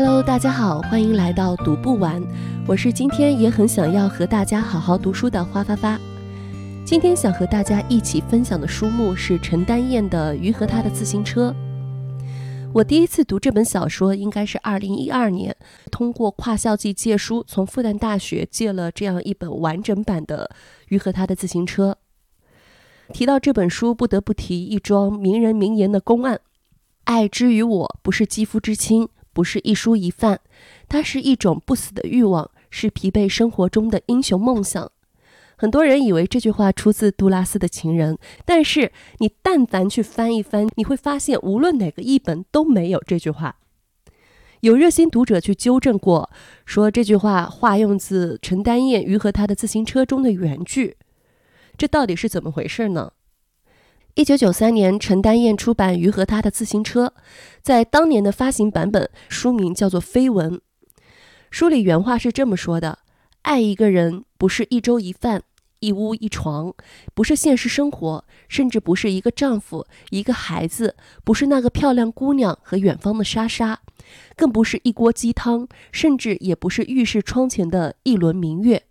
Hello，大家好，欢迎来到读不完。我是今天也很想要和大家好好读书的花发发。今天想和大家一起分享的书目是陈丹燕的《鱼和他的自行车》。我第一次读这本小说应该是二零一二年，通过跨校际借书，从复旦大学借了这样一本完整版的《鱼和他的自行车》。提到这本书，不得不提一桩名人名言的公案：爱之于我，不是肌肤之亲。不是一蔬一饭，它是一种不死的欲望，是疲惫生活中的英雄梦想。很多人以为这句话出自杜拉斯的情人，但是你但凡去翻一翻，你会发现无论哪个译本都没有这句话。有热心读者去纠正过，说这句话化用自陈丹燕《鱼和他的自行车》中的原句，这到底是怎么回事呢？一九九三年，陈丹燕出版《鱼和他的自行车》，在当年的发行版本，书名叫做《绯闻》。书里原话是这么说的：“爱一个人不是一粥一饭、一屋一床，不是现实生活，甚至不是一个丈夫、一个孩子，不是那个漂亮姑娘和远方的莎莎，更不是一锅鸡汤，甚至也不是浴室窗前的一轮明月。”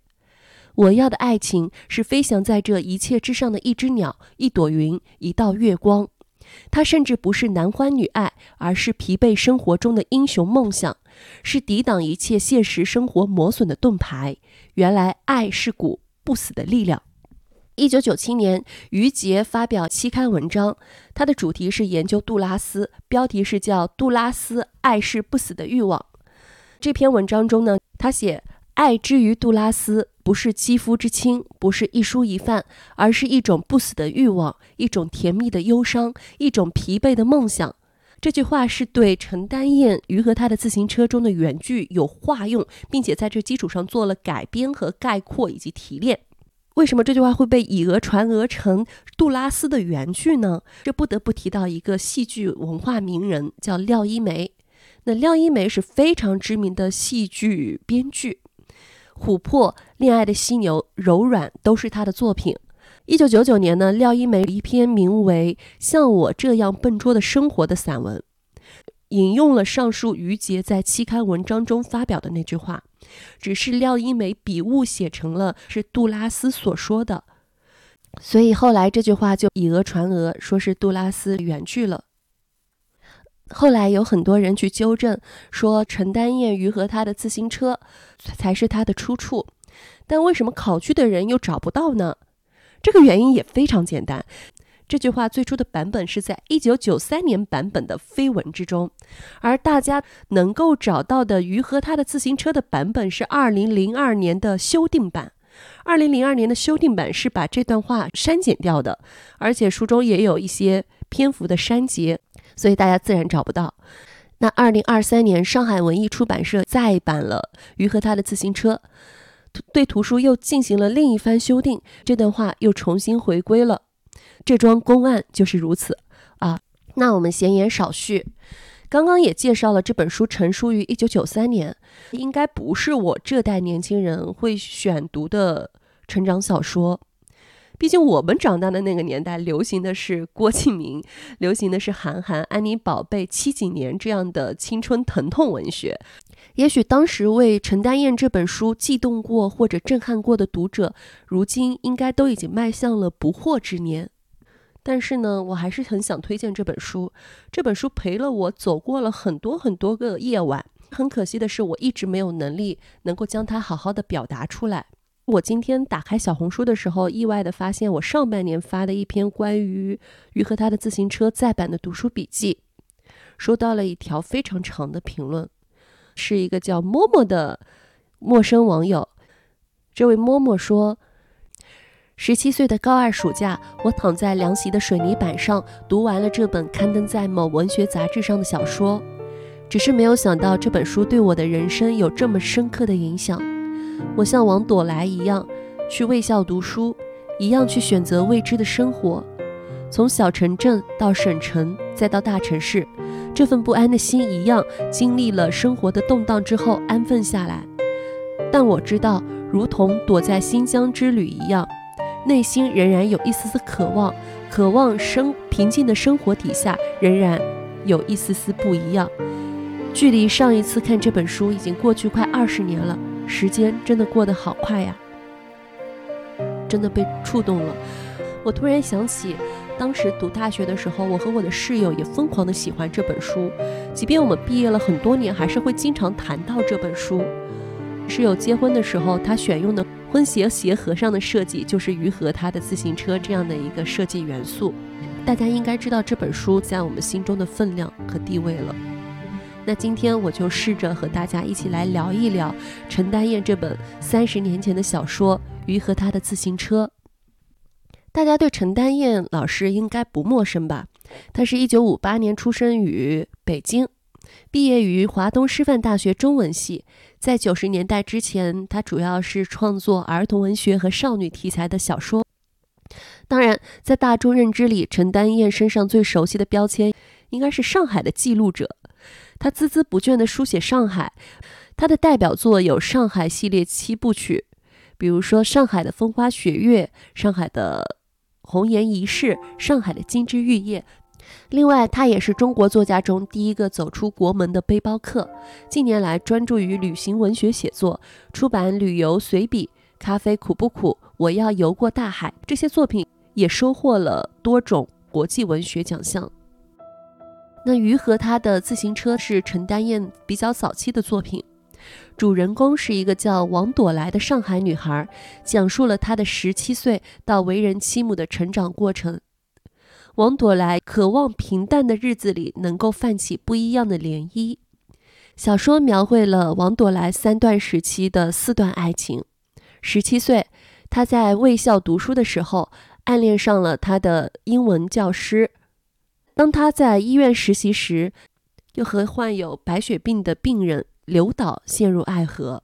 我要的爱情是飞翔在这一切之上的一只鸟、一朵云、一道月光。它甚至不是男欢女爱，而是疲惫生活中的英雄梦想，是抵挡一切现实生活磨损的盾牌。原来，爱是股不死的力量。一九九七年，于杰发表期刊文章，他的主题是研究杜拉斯，标题是叫《杜拉斯：爱是不死的欲望》。这篇文章中呢，他写。爱之于杜拉斯，不是肌肤之亲，不是一蔬一饭，而是一种不死的欲望，一种甜蜜的忧伤，一种疲惫的梦想。这句话是对陈丹燕《鱼和他的自行车》中的原句有化用，并且在这基础上做了改编和概括以及提炼。为什么这句话会被以讹传讹成杜拉斯的原句呢？这不得不提到一个戏剧文化名人，叫廖一梅。那廖一梅是非常知名的戏剧编剧。琥珀、恋爱的犀牛、柔软都是他的作品。一九九九年呢，廖一梅一篇名为《像我这样笨拙的生活》的散文，引用了上述于杰在期刊文章中发表的那句话，只是廖一梅笔误写成了是杜拉斯所说的，所以后来这句话就以讹传讹，说是杜拉斯原句了。后来有很多人去纠正，说陈丹燕《鱼和他的自行车》才是他的出处，但为什么考据的人又找不到呢？这个原因也非常简单，这句话最初的版本是在一九九三年版本的绯闻之中，而大家能够找到的《鱼和他的自行车》的版本是二零零二年的修订版，二零零二年的修订版是把这段话删减掉的，而且书中也有一些篇幅的删节。所以大家自然找不到。那二零二三年，上海文艺出版社再版了《鱼和他的自行车》，对图书又进行了另一番修订，这段话又重新回归了。这桩公案就是如此啊。那我们闲言少叙，刚刚也介绍了这本书成书于一九九三年，应该不是我这代年轻人会选读的成长小说。毕竟我们长大的那个年代，流行的是郭敬明，流行的是韩寒、安妮宝贝、七几年这样的青春疼痛文学。也许当时为陈丹燕这本书悸动过或者震撼过的读者，如今应该都已经迈向了不惑之年。但是呢，我还是很想推荐这本书。这本书陪了我走过了很多很多个夜晚。很可惜的是，我一直没有能力能够将它好好的表达出来。我今天打开小红书的时候，意外的发现我上半年发的一篇关于鱼和他的自行车再版的读书笔记，收到了一条非常长的评论，是一个叫默默的陌生网友。这位默默说：“十七岁的高二暑假，我躺在凉席的水泥板上，读完了这本刊登在某文学杂志上的小说，只是没有想到这本书对我的人生有这么深刻的影响。”我像王朵来一样去卫校读书，一样去选择未知的生活，从小城镇到省城，再到大城市，这份不安的心一样经历了生活的动荡之后安分下来。但我知道，如同躲在新疆之旅一样，内心仍然有一丝丝渴望，渴望生平静的生活底下仍然有一丝丝不一样。距离上一次看这本书已经过去快二十年了，时间真的过得好快呀！真的被触动了。我突然想起，当时读大学的时候，我和我的室友也疯狂的喜欢这本书，即便我们毕业了很多年，还是会经常谈到这本书。室友结婚的时候，他选用的婚鞋鞋盒上的设计就是鱼和他的自行车这样的一个设计元素。大家应该知道这本书在我们心中的分量和地位了。那今天我就试着和大家一起来聊一聊陈丹燕这本三十年前的小说《鱼和他的自行车》。大家对陈丹燕老师应该不陌生吧？她是一九五八年出生于北京，毕业于华东师范大学中文系。在九十年代之前，她主要是创作儿童文学和少女题材的小说。当然，在大众认知里，陈丹燕身上最熟悉的标签应该是上海的记录者。他孜孜不倦地书写上海，他的代表作有上海系列七部曲，比如说《上海的风花雪月》《上海的红颜一世》《上海的金枝玉叶》。另外，他也是中国作家中第一个走出国门的背包客。近年来，专注于旅行文学写作，出版旅游随笔《咖啡苦不苦》《我要游过大海》这些作品。也收获了多种国际文学奖项。那于和他的自行车是陈丹燕比较早期的作品，主人公是一个叫王朵来的上海女孩，讲述了她的十七岁到为人妻母的成长过程。王朵来渴望平淡的日子里能够泛起不一样的涟漪。小说描绘了王朵来三段时期的四段爱情。十七岁，她在卫校读书的时候。暗恋上了她的英文教师。当他在医院实习时，又和患有白血病的病人刘导陷入爱河。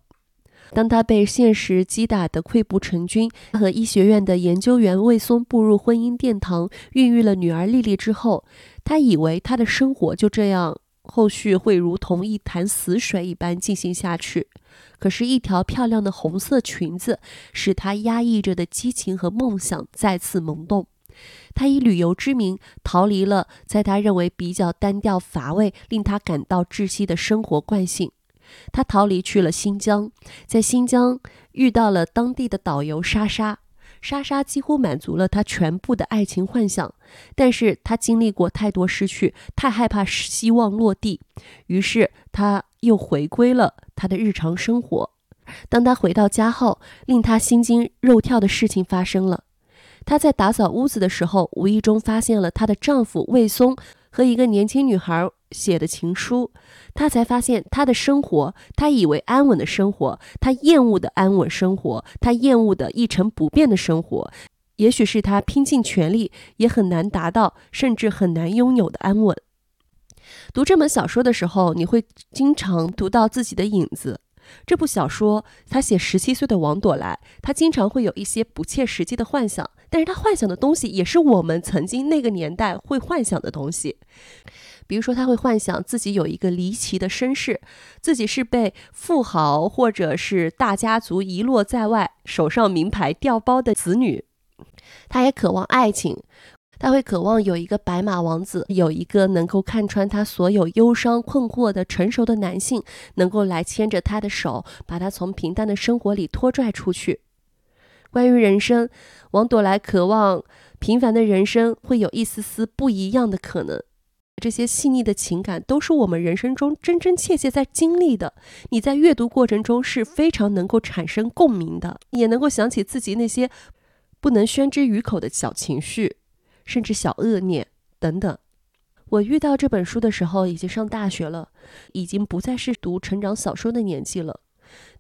当他被现实击打得溃不成军，和医学院的研究员魏松步入婚姻殿堂，孕育了女儿丽丽之后，他以为他的生活就这样，后续会如同一潭死水一般进行下去。可是，一条漂亮的红色裙子使他压抑着的激情和梦想再次萌动。他以旅游之名逃离了在他认为比较单调乏味、令他感到窒息的生活惯性。他逃离去了新疆，在新疆遇到了当地的导游莎莎。莎莎几乎满足了他全部的爱情幻想，但是他经历过太多失去，太害怕希望落地，于是他又回归了。他的日常生活。当他回到家后，令他心惊肉跳的事情发生了。她在打扫屋子的时候，无意中发现了她的丈夫魏松和一个年轻女孩写的情书。她才发现，她的生活，她以为安稳的生活，她厌恶的安稳生活，她厌恶的一成不变的生活，也许是她拼尽全力也很难达到，甚至很难拥有的安稳。读这本小说的时候，你会经常读到自己的影子。这部小说，他写十七岁的王朵来，他经常会有一些不切实际的幻想，但是他幻想的东西也是我们曾经那个年代会幻想的东西。比如说，他会幻想自己有一个离奇的身世，自己是被富豪或者是大家族遗落在外，手上名牌掉包的子女。他也渴望爱情。他会渴望有一个白马王子，有一个能够看穿他所有忧伤困惑的成熟的男性，能够来牵着他的手，把他从平淡的生活里拖拽出去。关于人生，王朵来渴望平凡的人生会有一丝丝不一样的可能。这些细腻的情感都是我们人生中真真切切在经历的。你在阅读过程中是非常能够产生共鸣的，也能够想起自己那些不能宣之于口的小情绪。甚至小恶念等等。我遇到这本书的时候，已经上大学了，已经不再是读成长小说的年纪了。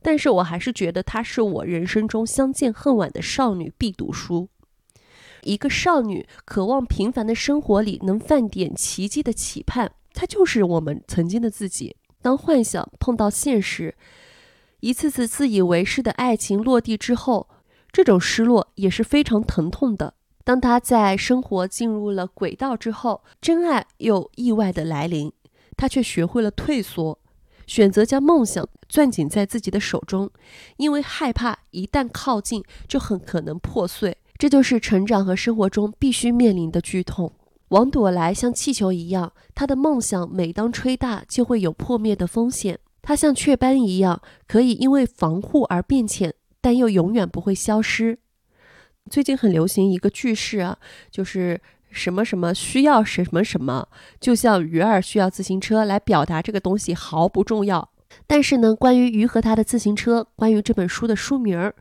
但是我还是觉得它是我人生中相见恨晚的少女必读书。一个少女渴望平凡的生活里能泛点奇迹的期盼，它就是我们曾经的自己。当幻想碰到现实，一次次自以为是的爱情落地之后，这种失落也是非常疼痛的。当他在生活进入了轨道之后，真爱又意外的来临，他却学会了退缩，选择将梦想攥紧在自己的手中，因为害怕一旦靠近就很可能破碎。这就是成长和生活中必须面临的剧痛。王朵来像气球一样，她的梦想每当吹大，就会有破灭的风险。她像雀斑一样，可以因为防护而变浅，但又永远不会消失。最近很流行一个句式啊，就是什么什么需要什么什么，就像鱼儿需要自行车来表达这个东西毫不重要。但是呢，关于鱼和他的自行车，关于这本书的书名儿，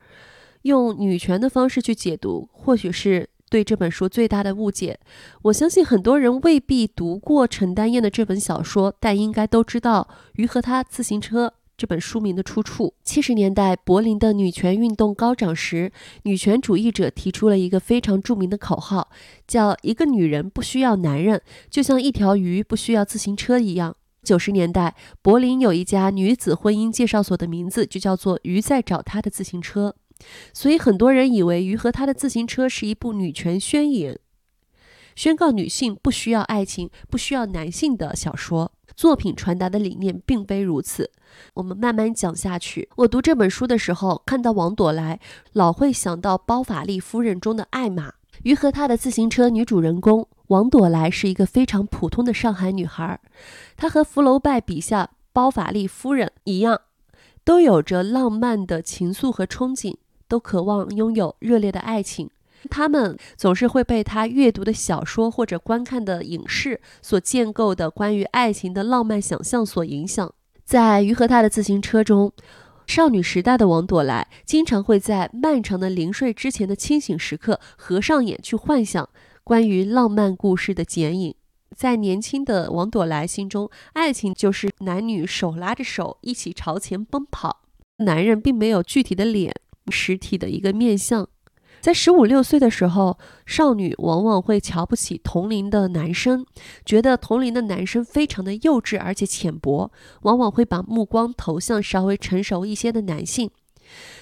用女权的方式去解读，或许是对这本书最大的误解。我相信很多人未必读过陈丹燕的这本小说，但应该都知道《鱼和他自行车》。这本书名的出处。七十年代，柏林的女权运动高涨时，女权主义者提出了一个非常著名的口号，叫“一个女人不需要男人，就像一条鱼不需要自行车一样”。九十年代，柏林有一家女子婚姻介绍所的名字就叫做“鱼在找她的自行车”，所以很多人以为《鱼和她的自行车》是一部女权宣言，宣告女性不需要爱情、不需要男性的小说。作品传达的理念并非如此。我们慢慢讲下去。我读这本书的时候，看到王朵来，老会想到《包法利夫人》中的艾玛。于和她的自行车女主人公王朵来是一个非常普通的上海女孩。她和福楼拜笔下包法利夫人一样，都有着浪漫的情愫和憧憬，都渴望拥有热烈的爱情。他们总是会被他阅读的小说或者观看的影视所建构的关于爱情的浪漫想象所影响。在于和他的自行车中，少女时代的王朵来经常会在漫长的临睡之前的清醒时刻合上眼去幻想关于浪漫故事的剪影。在年轻的王朵来心中，爱情就是男女手拉着手一起朝前奔跑，男人并没有具体的脸，实体的一个面相。在十五六岁的时候，少女往往会瞧不起同龄的男生，觉得同龄的男生非常的幼稚而且浅薄，往往会把目光投向稍微成熟一些的男性。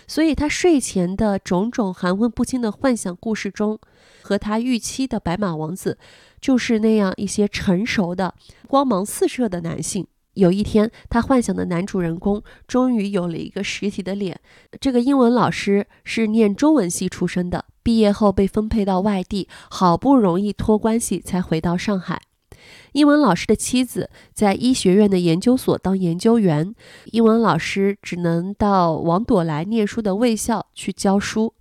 所以，他睡前的种种含混不清的幻想故事中，和他预期的白马王子就是那样一些成熟的、光芒四射的男性。有一天，他幻想的男主人公终于有了一个实体的脸。这个英文老师是念中文系出身的，毕业后被分配到外地，好不容易托关系才回到上海。英文老师的妻子在医学院的研究所当研究员，英文老师只能到王朵来念书的卫校去教书。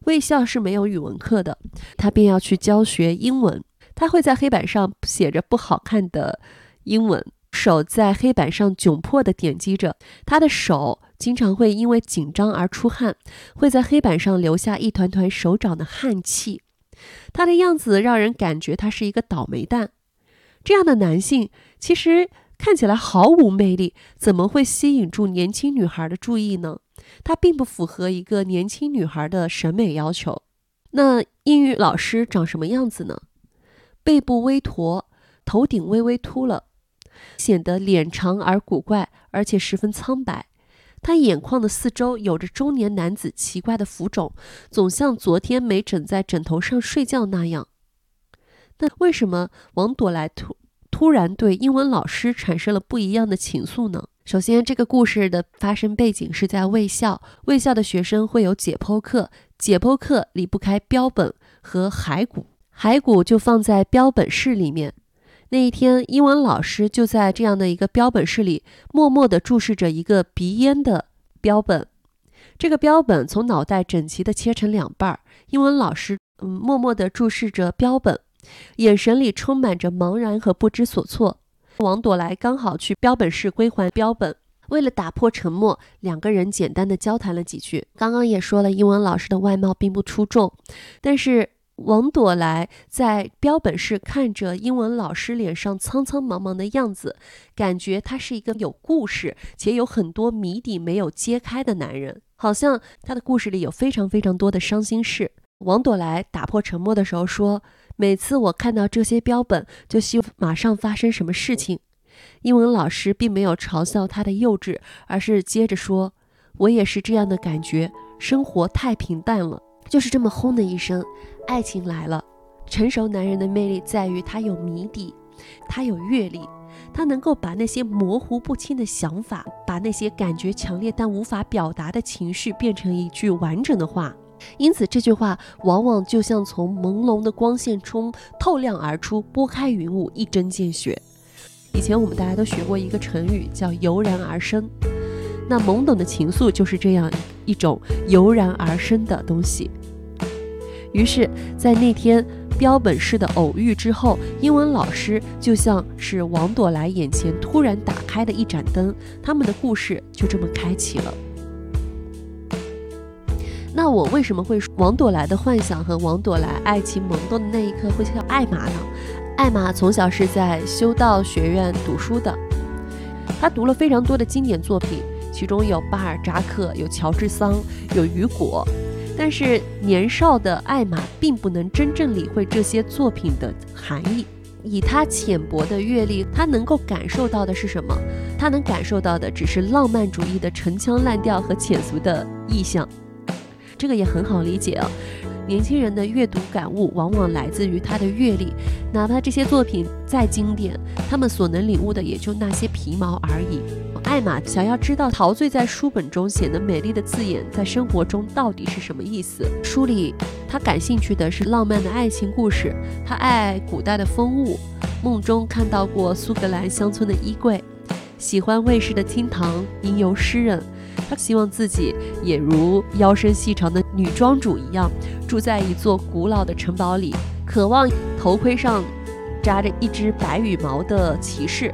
卫校是没有语文课的，他便要去教学英文。他会在黑板上写着不好看的英文。手在黑板上窘迫地点击着，他的手经常会因为紧张而出汗，会在黑板上留下一团团手掌的汗气。他的样子让人感觉他是一个倒霉蛋。这样的男性其实看起来毫无魅力，怎么会吸引住年轻女孩的注意呢？他并不符合一个年轻女孩的审美要求。那英语老师长什么样子呢？背部微驼，头顶微微秃了。显得脸长而古怪，而且十分苍白。他眼眶的四周有着中年男子奇怪的浮肿，总像昨天没枕在枕头上睡觉那样。那为什么王朵来突突然对英文老师产生了不一样的情愫呢？首先，这个故事的发生背景是在卫校，卫校的学生会有解剖课，解剖课离不开标本和骸骨，骸骨就放在标本室里面。那一天，英文老师就在这样的一个标本室里，默默地注视着一个鼻烟的标本。这个标本从脑袋整齐地切成两半儿。英文老师嗯，默默地注视着标本，眼神里充满着茫然和不知所措。王朵来刚好去标本室归还标本，为了打破沉默，两个人简单的交谈了几句。刚刚也说了，英文老师的外貌并不出众，但是。王朵来在标本室看着英文老师脸上苍苍茫茫的样子，感觉他是一个有故事且有很多谜底没有揭开的男人，好像他的故事里有非常非常多的伤心事。王朵来打破沉默的时候说：“每次我看到这些标本，就希望马上发生什么事情。”英文老师并没有嘲笑他的幼稚，而是接着说：“我也是这样的感觉，生活太平淡了。”就是这么轰的一声，爱情来了。成熟男人的魅力在于他有谜底，他有阅历，他能够把那些模糊不清的想法，把那些感觉强烈但无法表达的情绪变成一句完整的话。因此，这句话往往就像从朦胧的光线中透亮而出，拨开云雾，一针见血。以前我们大家都学过一个成语，叫“油然而生”。那懵懂的情愫就是这样一种油然而生的东西。于是，在那天标本式的偶遇之后，英文老师就像是王朵来眼前突然打开的一盏灯，他们的故事就这么开启了。那我为什么会说王朵来的幻想和王朵来爱情萌动的那一刻会叫艾玛呢？艾玛从小是在修道学院读书的，她读了非常多的经典作品。其中有巴尔扎克，有乔治桑，有雨果，但是年少的艾玛并不能真正理会这些作品的含义。以他浅薄的阅历，他能够感受到的是什么？他能感受到的只是浪漫主义的陈腔滥调和浅俗的意象。这个也很好理解啊。年轻人的阅读感悟往往来自于他的阅历，哪怕这些作品再经典，他们所能领悟的也就那些皮毛而已。艾玛想要知道陶醉在书本中显得美丽的字眼，在生活中到底是什么意思。书里，他感兴趣的是浪漫的爱情故事，他爱古代的风物，梦中看到过苏格兰乡村的衣柜，喜欢卫士的厅堂，吟游诗人。他希望自己也如腰身细长的女庄主一样，住在一座古老的城堡里，渴望头盔上扎着一只白羽毛的骑士。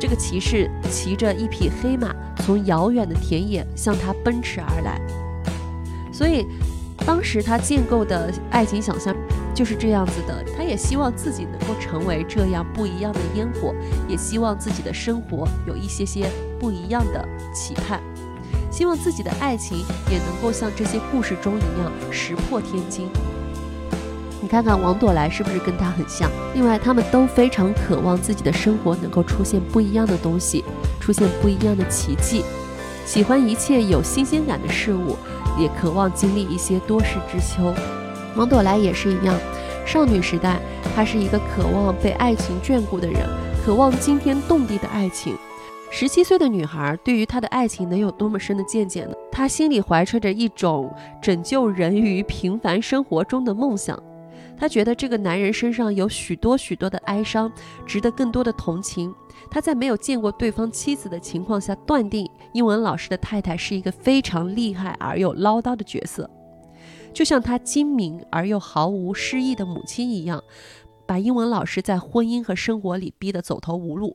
这个骑士骑着一匹黑马，从遥远的田野向他奔驰而来。所以，当时他建构的爱情想象就是这样子的。他也希望自己能够成为这样不一样的烟火，也希望自己的生活有一些些不一样的期盼，希望自己的爱情也能够像这些故事中一样石破天惊。你看看王朵来是不是跟他很像？另外，他们都非常渴望自己的生活能够出现不一样的东西，出现不一样的奇迹，喜欢一切有新鲜感的事物，也渴望经历一些多事之秋。王朵来也是一样，少女时代，她是一个渴望被爱情眷顾的人，渴望惊天动地的爱情。十七岁的女孩对于她的爱情能有多么深的见解呢？她心里怀揣着一种拯救人于平凡生活中的梦想。他觉得这个男人身上有许多许多的哀伤，值得更多的同情。他在没有见过对方妻子的情况下，断定英文老师的太太是一个非常厉害而又唠叨的角色，就像他精明而又毫无诗意的母亲一样，把英文老师在婚姻和生活里逼得走投无路，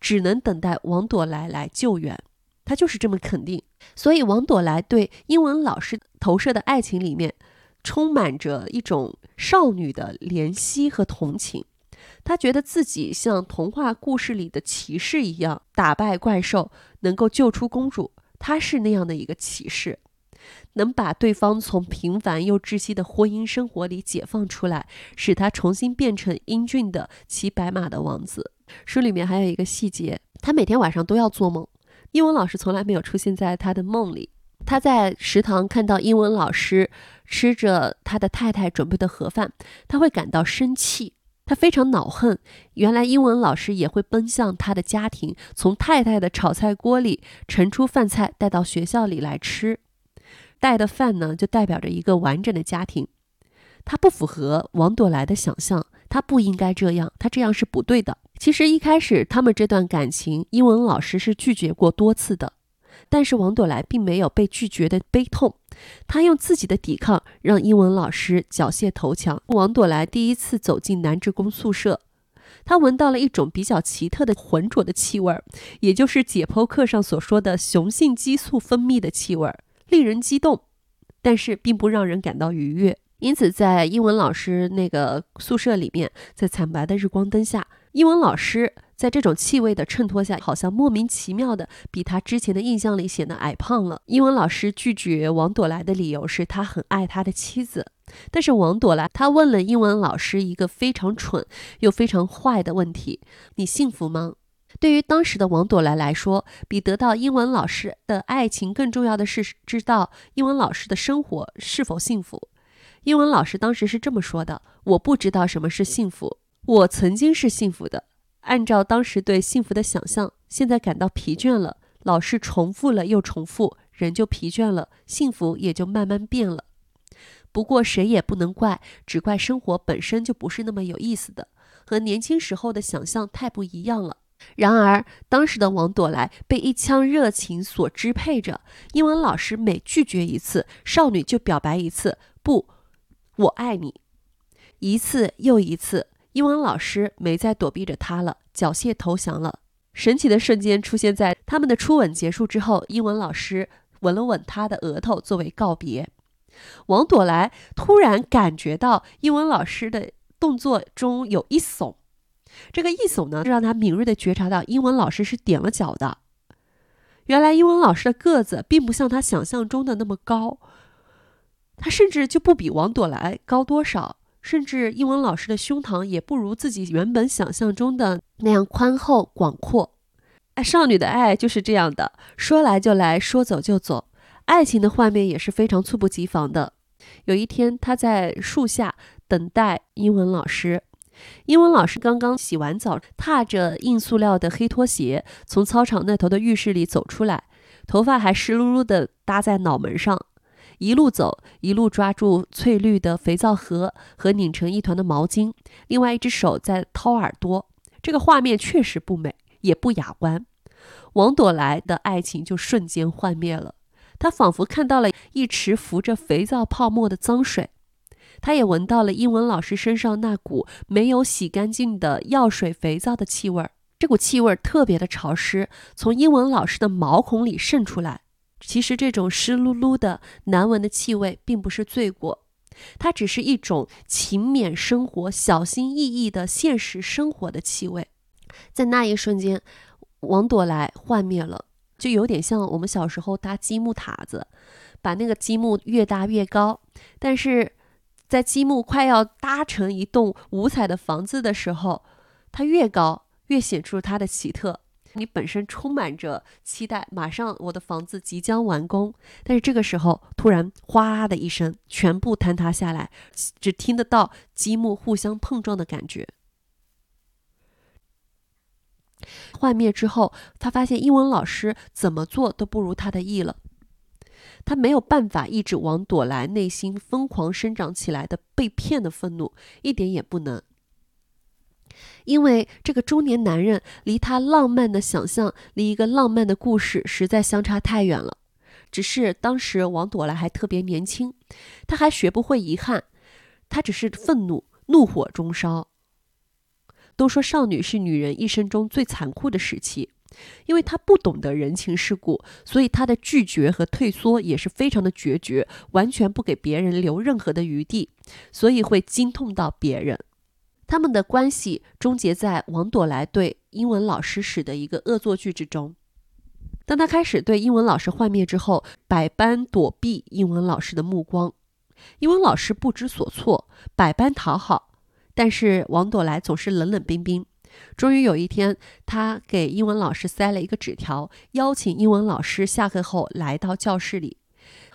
只能等待王朵来来救援。他就是这么肯定。所以，王朵来对英文老师投射的爱情里面。充满着一种少女的怜惜和同情，她觉得自己像童话故事里的骑士一样打败怪兽，能够救出公主。她是那样的一个骑士，能把对方从平凡又窒息的婚姻生活里解放出来，使他重新变成英俊的骑白马的王子。书里面还有一个细节，他每天晚上都要做梦，英文老师从来没有出现在他的梦里。他在食堂看到英文老师吃着他的太太准备的盒饭，他会感到生气，他非常恼恨。原来英文老师也会奔向他的家庭，从太太的炒菜锅里盛出饭菜带到学校里来吃。带的饭呢，就代表着一个完整的家庭。他不符合王朵来的想象，他不应该这样，他这样是不对的。其实一开始他们这段感情，英文老师是拒绝过多次的。但是王朵来并没有被拒绝的悲痛，她用自己的抵抗让英文老师缴械投降。王朵来第一次走进男职工宿舍，她闻到了一种比较奇特的浑浊的气味，也就是解剖课上所说的雄性激素分泌的气味，令人激动，但是并不让人感到愉悦。因此，在英文老师那个宿舍里面，在惨白的日光灯下，英文老师。在这种气味的衬托下，好像莫名其妙的比他之前的印象里显得矮胖了。英文老师拒绝王朵来的理由是他很爱他的妻子，但是王朵来他问了英文老师一个非常蠢又非常坏的问题：“你幸福吗？”对于当时的王朵来来说，比得到英文老师的爱情更重要的是知道英文老师的生活是否幸福。英文老师当时是这么说的：“我不知道什么是幸福，我曾经是幸福的。”按照当时对幸福的想象，现在感到疲倦了，老是重复了又重复，人就疲倦了，幸福也就慢慢变了。不过谁也不能怪，只怪生活本身就不是那么有意思的，和年轻时候的想象太不一样了。然而，当时的王朵来被一腔热情所支配着，英文老师每拒绝一次，少女就表白一次：“不，我爱你。”一次又一次，英文老师没再躲避着他了，缴械投降了。神奇的瞬间出现在他们的初吻结束之后，英文老师吻了吻他的额头作为告别。王朵来突然感觉到英文老师的动作中有一耸，这个一耸呢，让他敏锐地觉察到英文老师是踮了脚的。原来英文老师的个子并不像他想象中的那么高，他甚至就不比王朵来高多少，甚至英文老师的胸膛也不如自己原本想象中的那样宽厚广阔。哎，少女的爱就是这样的，说来就来，说走就走。爱情的画面也是非常猝不及防的。有一天，他在树下等待英文老师。英文老师刚刚洗完澡，踏着硬塑料的黑拖鞋从操场那头的浴室里走出来，头发还湿漉漉的搭在脑门上，一路走一路抓住翠绿的肥皂盒和拧成一团的毛巾，另外一只手在掏耳朵。这个画面确实不美，也不雅观。王朵来的爱情就瞬间幻灭了。他仿佛看到了一池浮着肥皂泡沫的脏水，他也闻到了英文老师身上那股没有洗干净的药水肥皂的气味儿。这股气味特别的潮湿，从英文老师的毛孔里渗出来。其实这种湿漉漉的难闻的气味并不是罪过，它只是一种勤勉生活、小心翼翼的现实生活的气味。在那一瞬间，王朵来幻灭了。就有点像我们小时候搭积木塔子，把那个积木越搭越高，但是在积木快要搭成一栋五彩的房子的时候，它越高越显出它的奇特。你本身充满着期待，马上我的房子即将完工，但是这个时候突然哗的一声，全部坍塌下来，只听得到积木互相碰撞的感觉。幻灭之后，他发现英文老师怎么做都不如他的意了。他没有办法抑制王朵来内心疯狂生长起来的被骗的愤怒，一点也不能。因为这个中年男人离他浪漫的想象，离一个浪漫的故事实在相差太远了。只是当时王朵来还特别年轻，他还学不会遗憾，他只是愤怒，怒火中烧。都说少女是女人一生中最残酷的时期，因为她不懂得人情世故，所以她的拒绝和退缩也是非常的决绝，完全不给别人留任何的余地，所以会惊痛到别人。他们的关系终结在王朵来对英文老师使的一个恶作剧之中。当他开始对英文老师幻灭之后，百般躲避英文老师的目光，英文老师不知所措，百般讨好。但是王朵来总是冷冷冰冰。终于有一天，他给英文老师塞了一个纸条，邀请英文老师下课后来到教室里。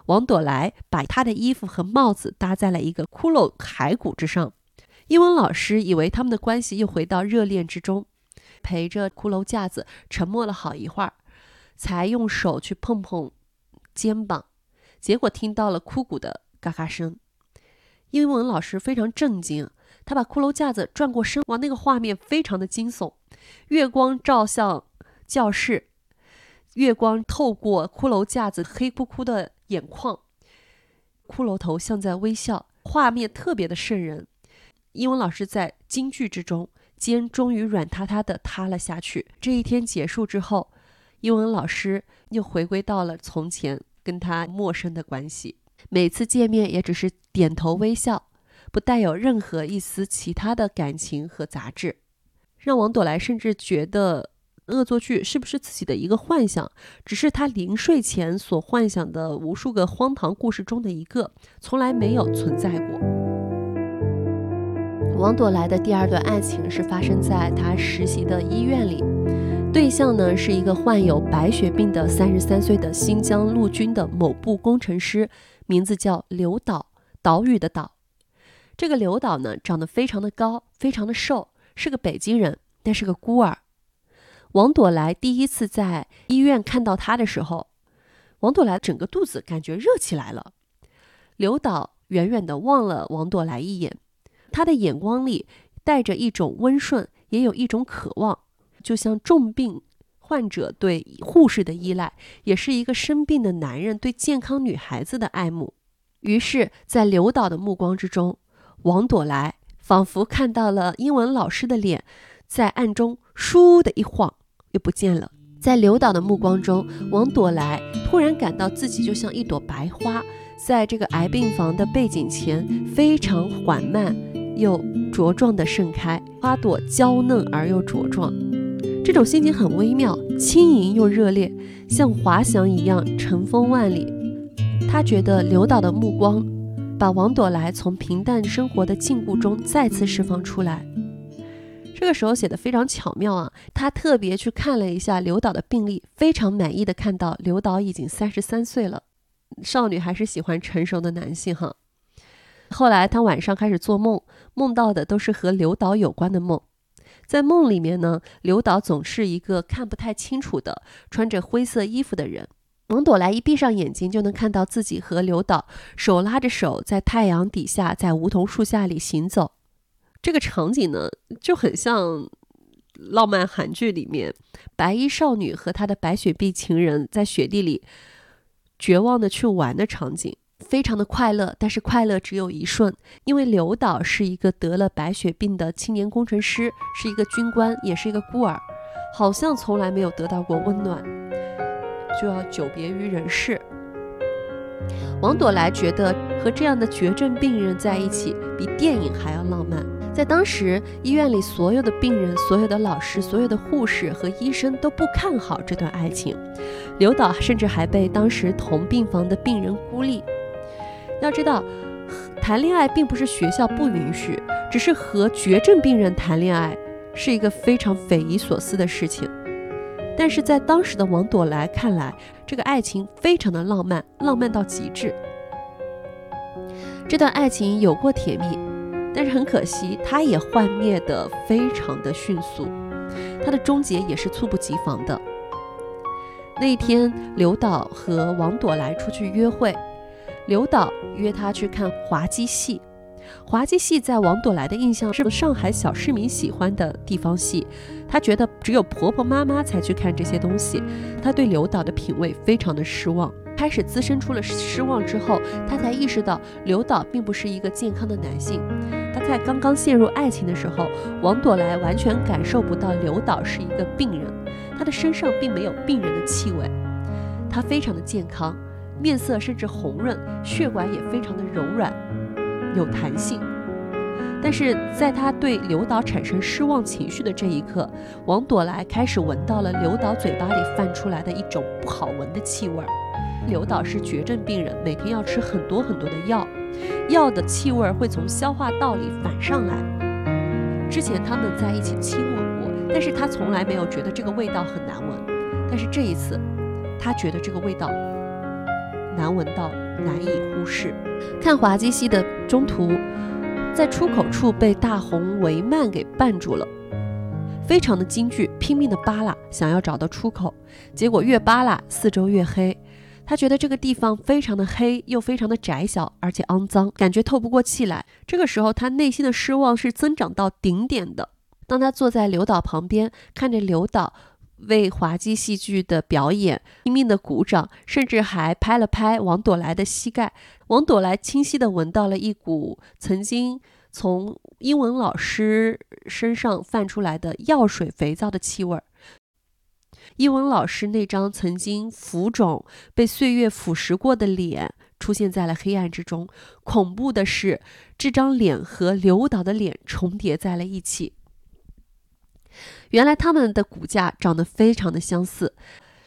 王朵来把他的衣服和帽子搭在了一个骷髅骸骨之上。英文老师以为他们的关系又回到热恋之中，陪着骷髅架子沉默了好一会儿，才用手去碰碰肩膀，结果听到了枯骨的嘎嘎声。英文老师非常震惊。他把骷髅架子转过身，哇，那个画面非常的惊悚。月光照向教室，月光透过骷髅架子黑乎乎的眼眶，骷髅头像在微笑，画面特别的瘆人。英文老师在惊惧之中，肩终于软塌塌的塌了下去。这一天结束之后，英文老师又回归到了从前跟他陌生的关系，每次见面也只是点头微笑。不带有任何一丝其他的感情和杂质，让王朵来甚至觉得恶作剧是不是自己的一个幻想，只是他临睡前所幻想的无数个荒唐故事中的一个，从来没有存在过。王朵来的第二段爱情是发生在他实习的医院里，对象呢是一个患有白血病的三十三岁的新疆陆军的某部工程师，名字叫刘导，岛屿的岛。这个刘导呢，长得非常的高，非常的瘦，是个北京人，但是个孤儿。王朵来第一次在医院看到他的时候，王朵来整个肚子感觉热起来了。刘导远远地望了王朵来一眼，他的眼光里带着一种温顺，也有一种渴望，就像重病患者对护士的依赖，也是一个生病的男人对健康女孩子的爱慕。于是，在刘导的目光之中，王朵来仿佛看到了英文老师的脸，在暗中倏的一晃，又不见了。在刘导的目光中，王朵来突然感到自己就像一朵白花，在这个癌病房的背景前，非常缓慢又茁壮地盛开。花朵娇嫩而又茁壮，这种心情很微妙，轻盈又热烈，像滑翔一样乘风万里。他觉得刘导的目光把王朵来从平淡生活的禁锢中再次释放出来。这个时候写的非常巧妙啊！他特别去看了一下刘导的病历，非常满意的看到刘导已经三十三岁了。少女还是喜欢成熟的男性哈。后来他晚上开始做梦，梦到的都是和刘导有关的梦。在梦里面呢，刘导总是一个看不太清楚的穿着灰色衣服的人。王朵莱一闭上眼睛，就能看到自己和刘导手拉着手，在太阳底下，在梧桐树下里行走。这个场景呢，就很像浪漫韩剧里面白衣少女和她的白雪碧情人在雪地里绝望的去玩的场景，非常的快乐。但是快乐只有一瞬，因为刘导是一个得了白血病的青年工程师，是一个军官，也是一个孤儿，好像从来没有得到过温暖。就要久别于人世。王朵来觉得和这样的绝症病人在一起，比电影还要浪漫。在当时，医院里所有的病人、所有的老师、所有的护士和医生都不看好这段爱情。刘导甚至还被当时同病房的病人孤立。要知道，谈恋爱并不是学校不允许，只是和绝症病人谈恋爱是一个非常匪夷所思的事情。但是在当时的王朵来看来，这个爱情非常的浪漫，浪漫到极致。这段爱情有过甜蜜，但是很可惜，它也幻灭的非常的迅速，它的终结也是猝不及防的。那一天，刘导和王朵来出去约会，刘导约她去看滑稽戏。滑稽戏在王朵来的印象是上海小市民喜欢的地方戏，她觉得只有婆婆妈妈才去看这些东西，她对刘导的品味非常的失望，开始滋生出了失望之后，她才意识到刘导并不是一个健康的男性。她在刚刚陷入爱情的时候，王朵来完全感受不到刘导是一个病人，他的身上并没有病人的气味，他非常的健康，面色甚至红润，血管也非常的柔软。有弹性，但是在他对刘导产生失望情绪的这一刻，王朵来开始闻到了刘导嘴巴里泛出来的一种不好闻的气味儿。刘导是绝症病人，每天要吃很多很多的药，药的气味会从消化道里反上来。之前他们在一起亲吻过，但是他从来没有觉得这个味道很难闻，但是这一次，他觉得这个味道难闻到难以忽视。看滑稽戏的中途，在出口处被大红帷幔给绊住了，非常的惊惧，拼命的扒拉，想要找到出口，结果越扒拉四周越黑。他觉得这个地方非常的黑，又非常的窄小，而且肮脏，感觉透不过气来。这个时候，他内心的失望是增长到顶点的。当他坐在刘导旁边，看着刘导。为滑稽戏剧的表演拼命的鼓掌，甚至还拍了拍王朵来的膝盖。王朵来清晰的闻到了一股曾经从英文老师身上泛出来的药水肥皂的气味儿。英文老师那张曾经浮肿、被岁月腐蚀过的脸出现在了黑暗之中。恐怖的是，这张脸和刘导的脸重叠在了一起。原来他们的骨架长得非常的相似。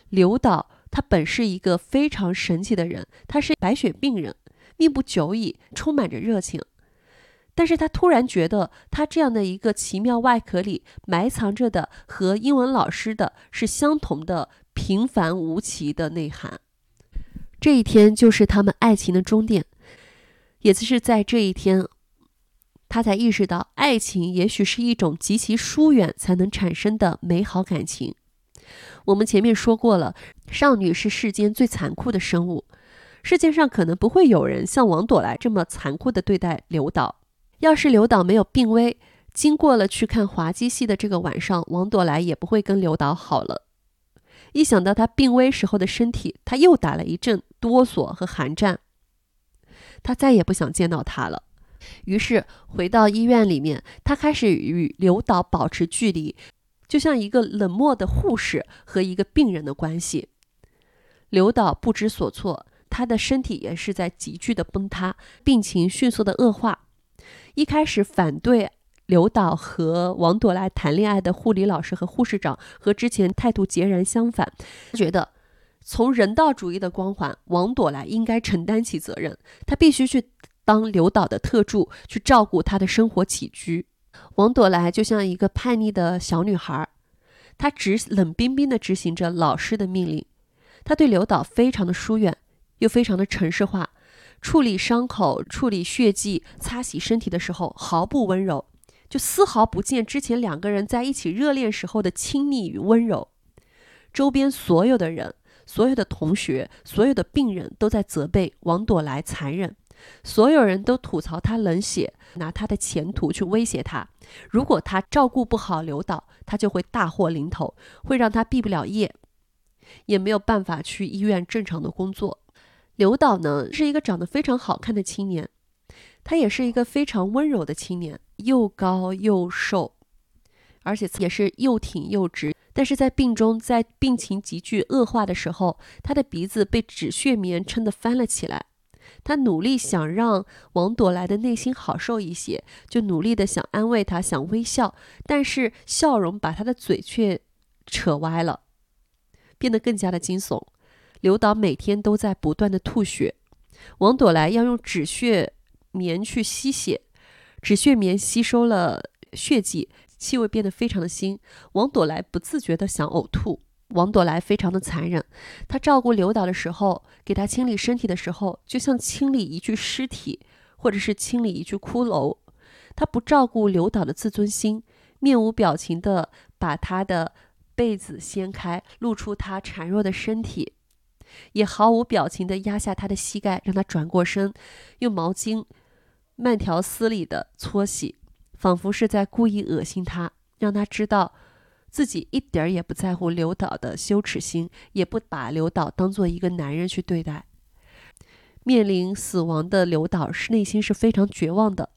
刘导他本是一个非常神奇的人，他是白血病人，命不久矣，充满着热情。但是他突然觉得，他这样的一个奇妙外壳里埋藏着的和英文老师的是相同的平凡无奇的内涵。这一天就是他们爱情的终点，也就是在这一天。他才意识到，爱情也许是一种极其疏远才能产生的美好感情。我们前面说过了，少女是世间最残酷的生物，世界上可能不会有人像王朵来这么残酷的对待刘导。要是刘导没有病危，经过了去看滑稽戏的这个晚上，王朵来也不会跟刘导好了。一想到他病危时候的身体，他又打了一阵哆嗦和寒战。他再也不想见到他了。于是回到医院里面，他开始与刘导保持距离，就像一个冷漠的护士和一个病人的关系。刘导不知所措，他的身体也是在急剧的崩塌，病情迅速的恶化。一开始反对刘导和王朵来谈恋爱的护理老师和护士长和之前态度截然相反，他觉得从人道主义的光环，王朵来应该承担起责任，他必须去当刘导的特助，去照顾他的生活起居。王朵来就像一个叛逆的小女孩，她只冷冰冰地执行着老师的命令。他对刘导非常的疏远，又非常的城市化，处理伤口、处理血迹、擦洗身体的时候毫不温柔，就丝毫不见之前两个人在一起热恋时候的亲密与温柔。周边所有的人、所有的同学、所有的病人都在责备王朵来残忍，所有人都吐槽他冷血，拿他的前途去威胁他。如果他照顾不好刘导，他就会大祸临头，会让他毕不了业。也没有办法去医院正常的工作。刘导呢是一个长得非常好看的青年，他也是一个非常温柔的青年，又高又瘦，而且也是又挺又直。但是在病中，在病情急剧恶化的时候，他的鼻子被止血棉撑得翻了起来。他努力想让王朵来的内心好受一些，就努力的想安慰他，想微笑，但是笑容把他的嘴却扯歪了。变得更加的惊悚。刘导每天都在不断的吐血，王朵来要用止血棉去吸血，止血棉吸收了血迹，气味变得非常的腥。王朵来不自觉的想呕吐。王朵来非常的残忍，他照顾刘导的时候，给他清理身体的时候，就像清理一具尸体，或者是清理一具骷髅。他不照顾刘导的自尊心，面无表情的把他的。被子掀开，露出他孱弱的身体，也毫无表情地压下他的膝盖，让他转过身，用毛巾慢条斯理地搓洗，仿佛是在故意恶心他，让他知道自己一点儿也不在乎刘导的羞耻心，也不把刘导当做一个男人去对待。面临死亡的刘导是内心是非常绝望的。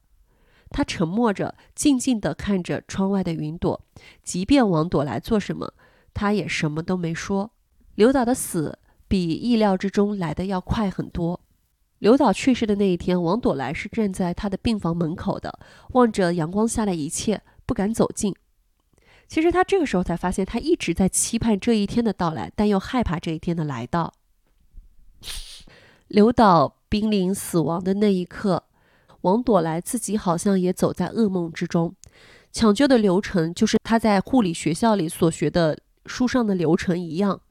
他沉默着，静静地看着窗外的云朵。即便王朵来做什么，他也什么都没说。刘导的死比意料之中来的要快很多。刘导去世的那一天，王朵来是站在他的病房门口的，望着阳光下的一切，不敢走近。其实他这个时候才发现，他一直在期盼这一天的到来，但又害怕这一天的来到。刘导濒临死亡的那一刻。王朵来自己好像也走在噩梦之中，抢救的流程就是他在护理学校里所学的书上的流程一样，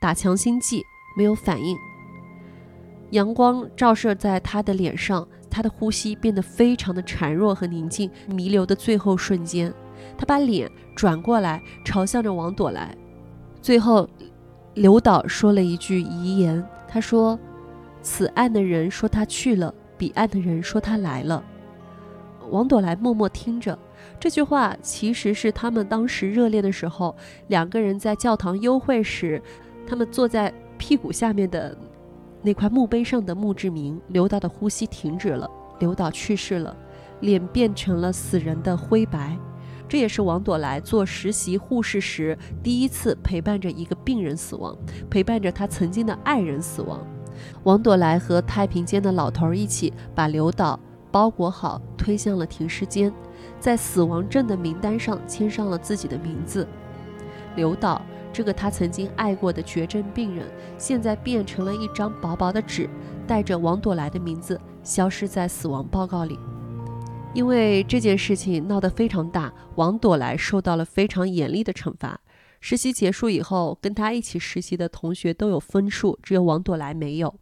打强心剂没有反应，阳光照射在他的脸上，他的呼吸变得非常的孱弱和宁静，弥留的最后瞬间，他把脸转过来朝向着王朵来，最后，刘导说了一句遗言，他说：“此岸的人说他去了。”彼岸的人说他来了，王朵来默默听着。这句话其实是他们当时热恋的时候，两个人在教堂幽会时，他们坐在屁股下面的那块墓碑上的墓志铭。刘导的呼吸停止了，刘导去世了，脸变成了死人的灰白。这也是王朵来做实习护士时第一次陪伴着一个病人死亡，陪伴着他曾经的爱人死亡。王朵来和太平间的老头儿一起把刘导包裹好，推向了停尸间，在死亡证的名单上签上了自己的名字。刘导，这个他曾经爱过的绝症病人，现在变成了一张薄薄的纸，带着王朵来的名字消失在死亡报告里。因为这件事情闹得非常大，王朵来受到了非常严厉的惩罚。实习结束以后，跟他一起实习的同学都有分数，只有王朵来没有。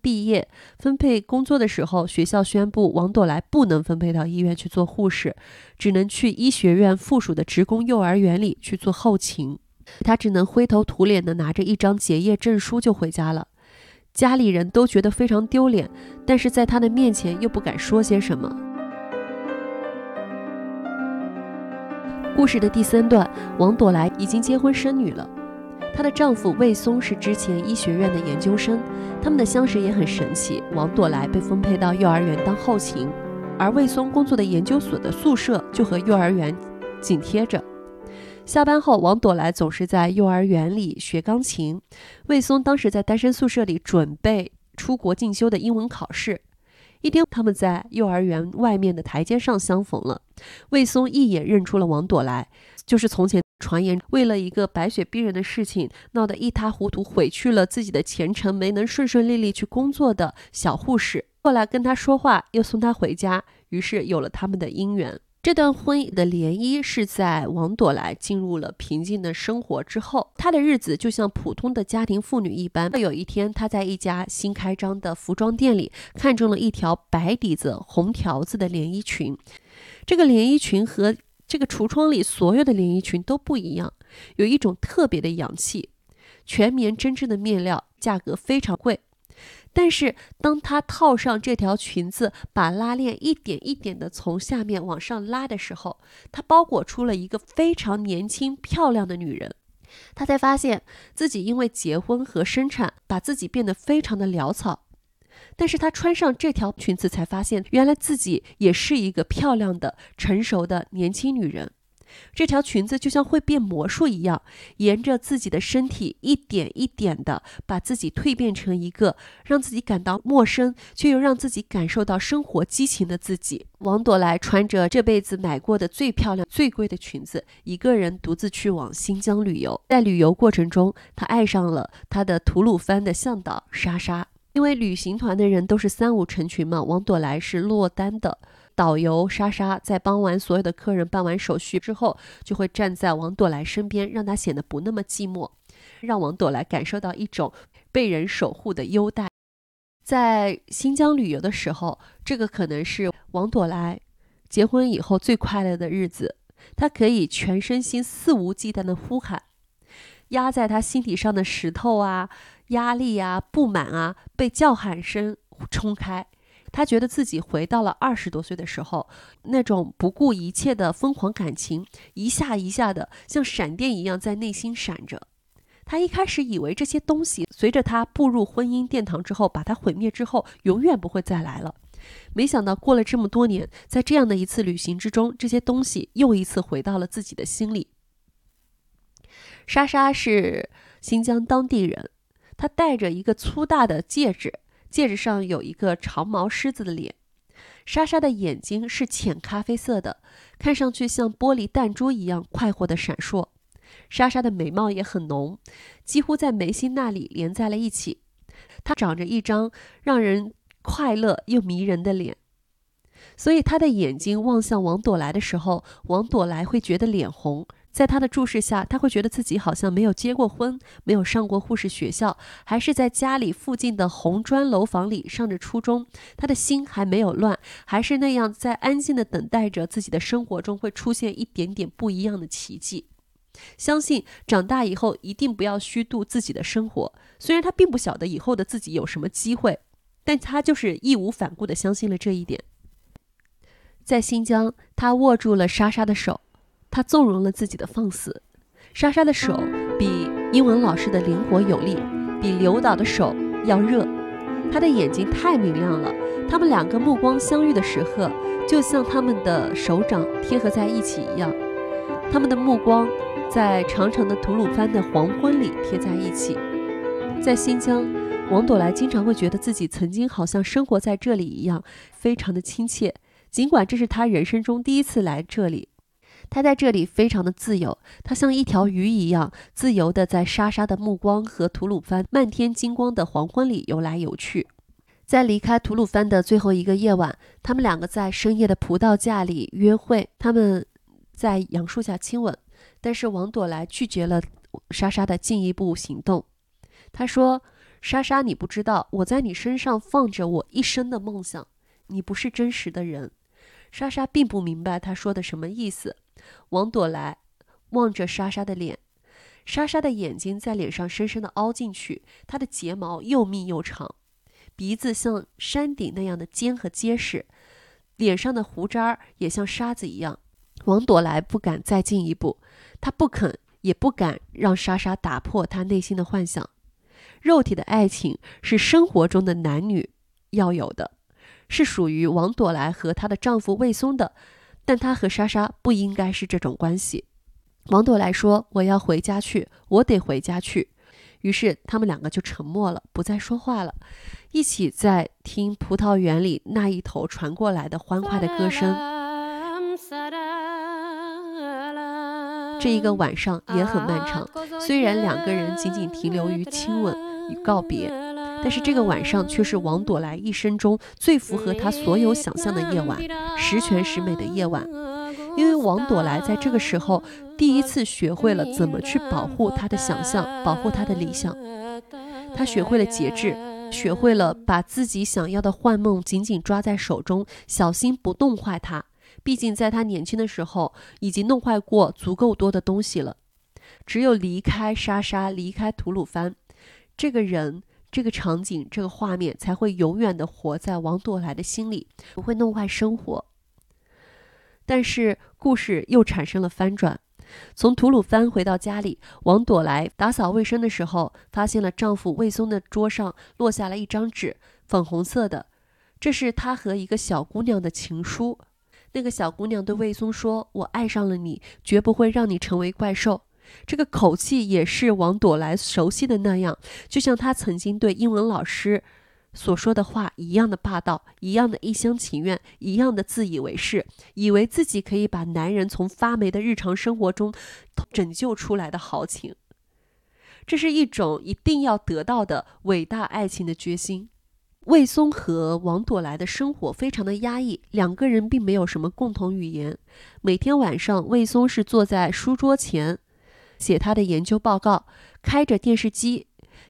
毕业分配工作的时候，学校宣布王朵来不能分配到医院去做护士，只能去医学院附属的职工幼儿园里去做后勤。他只能灰头土脸的拿着一张结业证书就回家了。家里人都觉得非常丢脸，但是在他的面前又不敢说些什么。故事的第三段，王朵来已经结婚生女了。她的丈夫魏松是之前医学院的研究生，他们的相识也很神奇。王朵来被分配到幼儿园当后勤，而魏松工作的研究所的宿舍就和幼儿园紧贴着。下班后，王朵来总是在幼儿园里学钢琴。魏松当时在单身宿舍里准备出国进修的英文考试。一天，他们在幼儿园外面的台阶上相逢了。魏松一眼认出了王朵来，就是从前传言为了一个白雪冰人的事情闹得一塌糊涂，毁去了自己的前程，没能顺顺利利去工作的小护士。后来跟他说话，又送他回家，于是有了他们的姻缘。这段婚姻的涟漪是在王朵来进入了平静的生活之后，她的日子就像普通的家庭妇女一般。有一天，她在一家新开张的服装店里看中了一条白底子红条子的连衣裙。这个连衣裙和这个橱窗里所有的连衣裙都不一样，有一种特别的洋气，全棉针织的面料，价格非常贵。但是，当她套上这条裙子，把拉链一点一点地从下面往上拉的时候，她包裹出了一个非常年轻漂亮的女人。她才发现自己因为结婚和生产，把自己变得非常的潦草。但是她穿上这条裙子，才发现原来自己也是一个漂亮的、成熟的年轻女人。这条裙子就像会变魔术一样，沿着自己的身体一点一点的把自己蜕变成一个让自己感到陌生却又让自己感受到生活激情的自己。王朵来穿着这辈子买过的最漂亮、最贵的裙子，一个人独自去往新疆旅游。在旅游过程中，她爱上了她的吐鲁番的向导莎莎。因为旅行团的人都是三五成群嘛，王朵来是落单的。导游莎莎在帮完所有的客人办完手续之后，就会站在王朵来身边，让她显得不那么寂寞，让王朵来感受到一种被人守护的优待。在新疆旅游的时候，这个可能是王朵来结婚以后最快乐的日子。她可以全身心肆无忌惮的呼喊，压在她心底上的石头啊、压力啊、不满啊，被叫喊声冲开。他觉得自己回到了二十多岁的时候，那种不顾一切的疯狂感情，一下一下的像闪电一样在内心闪着。他一开始以为这些东西随着他步入婚姻殿堂之后，把他毁灭之后，永远不会再来了。没想到过了这么多年，在这样的一次旅行之中，这些东西又一次回到了自己的心里。莎莎是新疆当地人，她戴着一个粗大的戒指。戒指上有一个长毛狮子的脸，莎莎的眼睛是浅咖啡色的，看上去像玻璃弹珠一样快活的闪烁。莎莎的美貌也很浓，几乎在眉心那里连在了一起。她长着一张让人快乐又迷人的脸，所以她的眼睛望向王朵来的时候，王朵来会觉得脸红。在他的注视下，他会觉得自己好像没有结过婚，没有上过护士学校，还是在家里附近的红砖楼房里上着初中。他的心还没有乱，还是那样在安静的等待着自己的生活中会出现一点点不一样的奇迹。相信长大以后一定不要虚度自己的生活。虽然他并不晓得以后的自己有什么机会，但他就是义无反顾地相信了这一点。在新疆，他握住了莎莎的手。他纵容了自己的放肆。莎莎的手比英文老师的灵活有力，比刘导的手要热。他的眼睛太明亮了。他们两个目光相遇的时刻，就像他们的手掌贴合在一起一样。他们的目光在长长的吐鲁番的黄昏里贴在一起。在新疆，王朵来经常会觉得自己曾经好像生活在这里一样，非常的亲切。尽管这是他人生中第一次来这里。他在这里非常的自由，他像一条鱼一样自由地在莎莎的目光和吐鲁番漫天金光的黄昏里游来游去。在离开吐鲁番的最后一个夜晚，他们两个在深夜的葡萄架里约会，他们在杨树下亲吻，但是王朵来拒绝了莎莎的进一步行动。他说：“莎莎，你不知道我在你身上放着我一生的梦想，你不是真实的人。”莎莎并不明白他说的什么意思。王朵来望着莎莎的脸，莎莎的眼睛在脸上深深的凹进去，她的睫毛又密又长，鼻子像山顶那样的尖和结实，脸上的胡渣儿也像沙子一样。王朵来不敢再进一步，她不肯也不敢让莎莎打破她内心的幻想。肉体的爱情是生活中的男女要有的，是属于王朵来和她的丈夫魏松的，但她和莎莎不应该是这种关系。王朵来说：“我要回家去，我得回家去。”于是他们两个就沉默了，不再说话了，一起在听葡萄园里那一头传过来的欢快的歌声。这一个晚上也很漫长，虽然两个人仅仅停留于亲吻与告别，但是这个晚上却是王朵来一生中最符合他所有想象的夜晚，十全十美的夜晚。因为王朵来在这个时候第一次学会了怎么去保护他的想象，保护他的理想。他学会了节制，学会了把自己想要的幻梦紧紧抓在手中，小心不弄坏它。毕竟，在他年轻的时候，已经弄坏过足够多的东西了。只有离开莎莎，离开吐鲁番，这个人、这个场景、这个画面，才会永远的活在王朵来的心里，不会弄坏生活。但是，故事又产生了翻转。从吐鲁番回到家里，王朵来打扫卫生的时候，发现了丈夫魏松的桌上落下了一张纸，粉红色的，这是他和一个小姑娘的情书。那个小姑娘对魏松说：“我爱上了你，绝不会让你成为怪兽。”这个口气也是王朵来熟悉的那样，就像她曾经对英文老师所说的话一样的霸道，一样的一厢情愿，一样的自以为是，以为自己可以把男人从发霉的日常生活中拯救出来的豪情。这是一种一定要得到的伟大爱情的决心。魏松和王朵来的生活非常的压抑，两个人并没有什么共同语言。每天晚上，魏松是坐在书桌前写他的研究报告，开着电视机，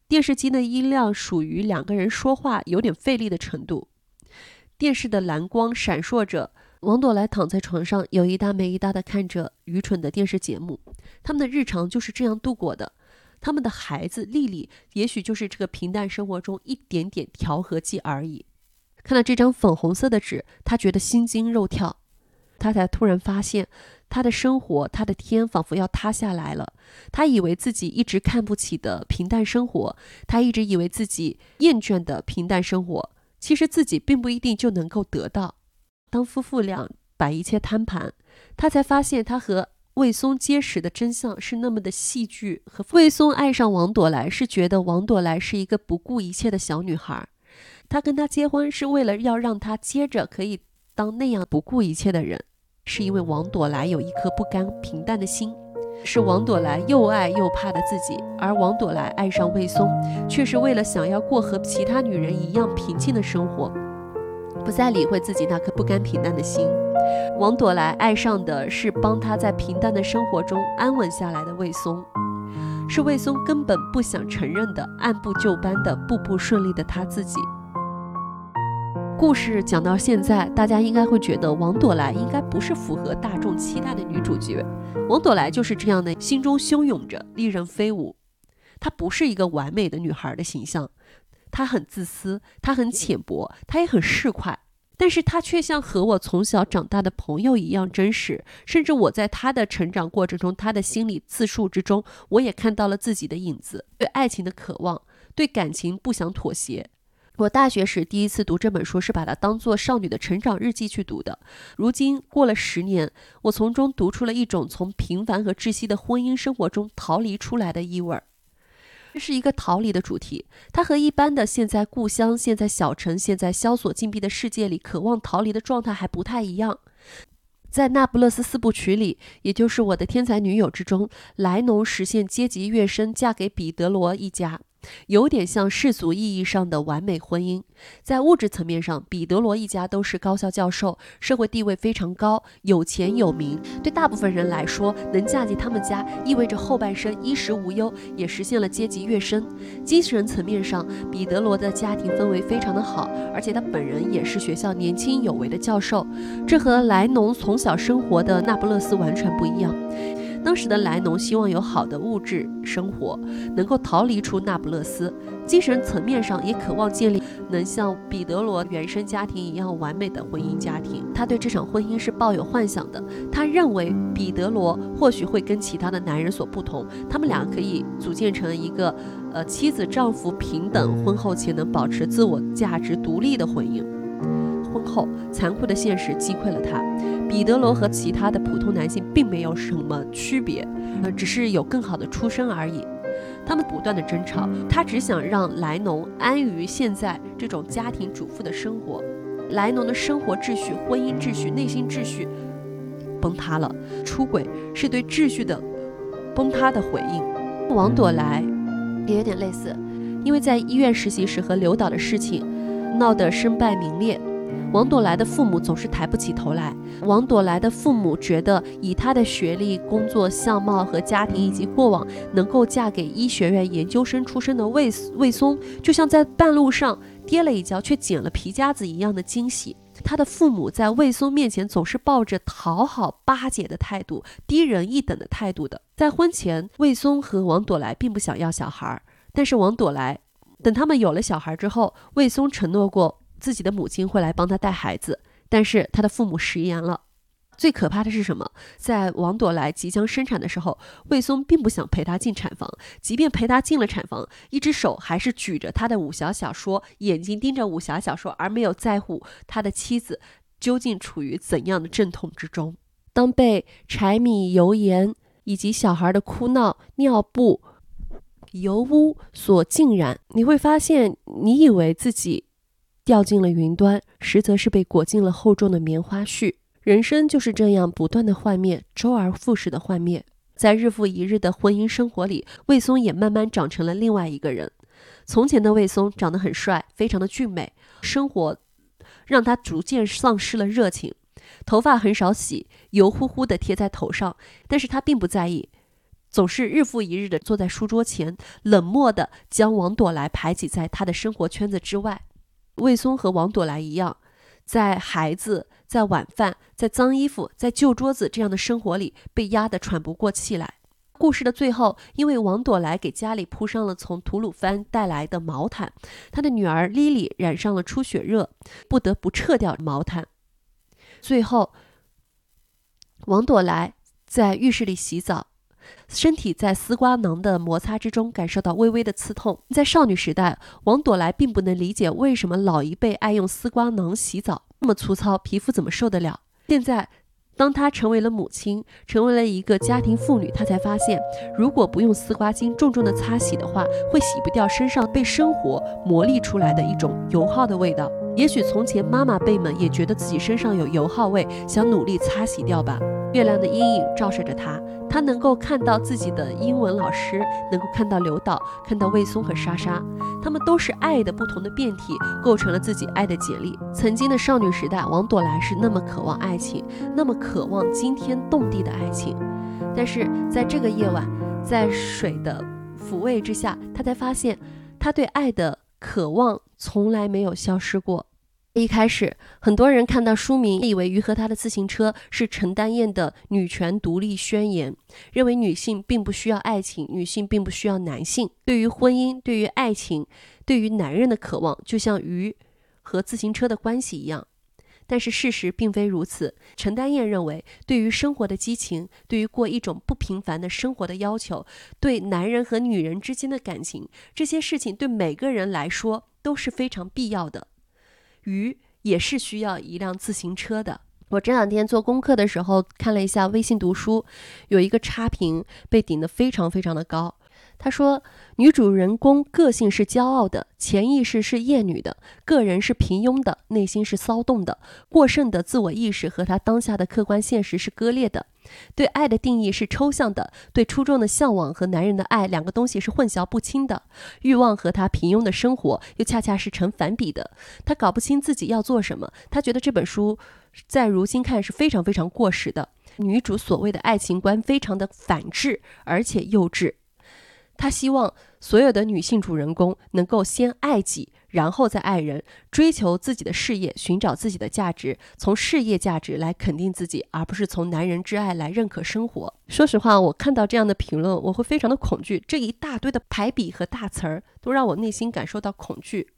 电视机的音量属于两个人说话有点费力的程度。电视的蓝光闪烁着，王朵来躺在床上，有一搭没一搭的看着愚蠢的电视节目。他们的日常就是这样度过的。他们的孩子丽丽，也许就是这个平淡生活中一点点调和剂而已。看到这张粉红色的纸，他觉得心惊肉跳。他才突然发现，他的生活，他的天仿佛要塌下来了。他以为自己一直看不起的平淡生活，他一直以为自己厌倦的平淡生活，其实自己并不一定就能够得到。当夫妇俩把一切摊盘，他才发现他和。魏松结识的真相是那么的戏剧，和魏松爱上王朵来是觉得王朵来是一个不顾一切的小女孩，他跟她结婚是为了要让她接着可以当那样不顾一切的人，是因为王朵来有一颗不甘平淡的心，是王朵来又爱又怕的自己，而王朵来爱上魏松，却是为了想要过和其他女人一样平静的生活。不再理会自己那颗不甘平淡的心，王朵来爱上的是帮他在平淡的生活中安稳下来的魏松，是魏松根本不想承认的按部就班的步步顺利的他自己。故事讲到现在，大家应该会觉得王朵来应该不是符合大众期待的女主角。王朵来就是这样的，心中汹涌着，利刃飞舞。她不是一个完美的女孩的形象。她很自私，她很浅薄，她也很市侩，但是她却像和我从小长大的朋友一样真实。甚至我在她的成长过程中，她的心理自述之中，我也看到了自己的影子。对爱情的渴望，对感情不想妥协。我大学时第一次读这本书，是把它当做少女的成长日记去读的。如今过了十年，我从中读出了一种从平凡和窒息的婚姻生活中逃离出来的意味儿。这是一个逃离的主题，它和一般的现在故乡、现在小城、现在萧索禁闭的世界里渴望逃离的状态还不太一样。在那不勒斯四部曲里，也就是我的天才女友之中，莱农实现阶级跃升，嫁给彼得罗一家。有点像世俗意义上的完美婚姻，在物质层面上，彼得罗一家都是高校教授，社会地位非常高，有钱有名。对大部分人来说，能嫁进他们家意味着后半生衣食无忧，也实现了阶级跃升。精神层面上，彼得罗的家庭氛围非常的好，而且他本人也是学校年轻有为的教授，这和莱农从小生活的那不勒斯完全不一样。当时的莱农希望有好的物质生活，能够逃离出那不勒斯；精神层面上也渴望建立能像彼得罗原生家庭一样完美的婚姻家庭。他对这场婚姻是抱有幻想的。他认为彼得罗或许会跟其他的男人所不同，他们俩可以组建成一个，呃，妻子丈夫平等，婚后且能保持自我价值独立的婚姻。后，残酷的现实击溃了他。彼得罗和其他的普通男性并没有什么区别，呃，只是有更好的出身而已。他们不断的争吵，他只想让莱农安于现在这种家庭主妇的生活。莱农的生活秩序、婚姻秩序、内心秩序崩塌了。出轨是对秩序的崩塌的回应。王朵莱也有点类似，因为在医院实习时和刘导的事情闹得身败名裂。王朵来的父母总是抬不起头来。王朵来的父母觉得，以她的学历、工作、相貌和家庭以及过往，能够嫁给医学院研究生出身的魏魏松，就像在半路上跌了一跤却捡了皮夹子一样的惊喜。他的父母在魏松面前总是抱着讨好、巴结的态度，低人一等的态度的。在婚前，魏松和王朵来并不想要小孩儿，但是王朵来等他们有了小孩之后，魏松承诺过。自己的母亲会来帮他带孩子，但是他的父母食言了。最可怕的是什么？在王朵来即将生产的时候，魏松并不想陪她进产房，即便陪她进了产房，一只手还是举着他的武侠小说，眼睛盯着武侠小说，而没有在乎他的妻子究竟处于怎样的阵痛之中。当被柴米油盐以及小孩的哭闹、尿布、油污所浸染，你会发现，你以为自己。掉进了云端，实则是被裹进了厚重的棉花絮。人生就是这样不断的幻灭，周而复始的幻灭。在日复一日的婚姻生活里，魏松也慢慢长成了另外一个人。从前的魏松长得很帅，非常的俊美，生活让他逐渐丧失了热情，头发很少洗，油乎乎的贴在头上。但是他并不在意，总是日复一日的坐在书桌前，冷漠的将王朵来排挤在他的生活圈子之外。魏松和王朵来一样，在孩子、在晚饭、在脏衣服、在旧桌子这样的生活里被压得喘不过气来。故事的最后，因为王朵来给家里铺上了从吐鲁番带来的毛毯，他的女儿莉莉染上了出血热，不得不撤掉毛毯。最后，王朵来在浴室里洗澡。身体在丝瓜囊的摩擦之中感受到微微的刺痛。在少女时代，王朵来并不能理解为什么老一辈爱用丝瓜囊洗澡，那么粗糙，皮肤怎么受得了？现在，当她成为了母亲，成为了一个家庭妇女，她才发现，如果不用丝瓜精重重的擦洗的话，会洗不掉身上被生活磨砺出来的一种油耗的味道。也许从前妈妈辈们也觉得自己身上有油耗味，想努力擦洗掉吧。月亮的阴影照射着她，她能够看到自己的英文老师，能够看到刘导，看到魏松和莎莎，他们都是爱的不同的变体，构成了自己爱的简历。曾经的少女时代，王朵来是那么渴望爱情，那么渴望惊天动地的爱情，但是在这个夜晚，在水的抚慰之下，她才发现，她对爱的渴望。从来没有消失过。一开始，很多人看到书名，以为于和他的自行车是陈丹燕的女权独立宣言，认为女性并不需要爱情，女性并不需要男性。对于婚姻，对于爱情，对于男人的渴望，就像鱼和自行车的关系一样。但是事实并非如此。陈丹燕认为，对于生活的激情，对于过一种不平凡的生活的要求，对男人和女人之间的感情，这些事情对每个人来说都是非常必要的。鱼也是需要一辆自行车的。我这两天做功课的时候，看了一下微信读书，有一个差评被顶得非常非常的高。他说，女主人公个性是骄傲的，潜意识是厌女的，个人是平庸的，内心是骚动的，过剩的自我意识和她当下的客观现实是割裂的。对爱的定义是抽象的，对初中的向往和男人的爱两个东西是混淆不清的。欲望和她平庸的生活又恰恰是成反比的。她搞不清自己要做什么。她觉得这本书在如今看是非常非常过时的。女主所谓的爱情观非常的反智，而且幼稚。他希望所有的女性主人公能够先爱己，然后再爱人，追求自己的事业，寻找自己的价值，从事业价值来肯定自己，而不是从男人之爱来认可生活。说实话，我看到这样的评论，我会非常的恐惧。这一大堆的排比和大词儿，都让我内心感受到恐惧。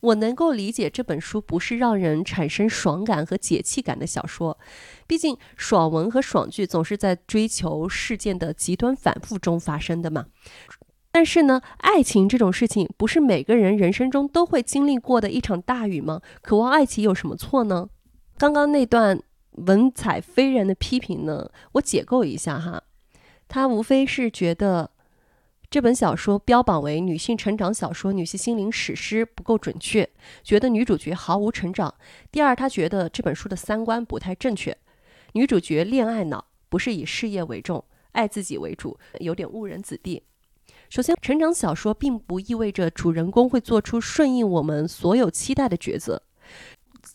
我能够理解这本书不是让人产生爽感和解气感的小说，毕竟爽文和爽剧总是在追求事件的极端反复中发生的嘛。但是呢，爱情这种事情不是每个人人生中都会经历过的一场大雨吗？渴望爱情有什么错呢？刚刚那段文采斐然的批评呢，我解构一下哈，他无非是觉得。这本小说标榜为女性成长小说、女性心灵史诗不够准确，觉得女主角毫无成长。第二，他觉得这本书的三观不太正确，女主角恋爱脑，不是以事业为重，爱自己为主，有点误人子弟。首先，成长小说并不意味着主人公会做出顺应我们所有期待的抉择。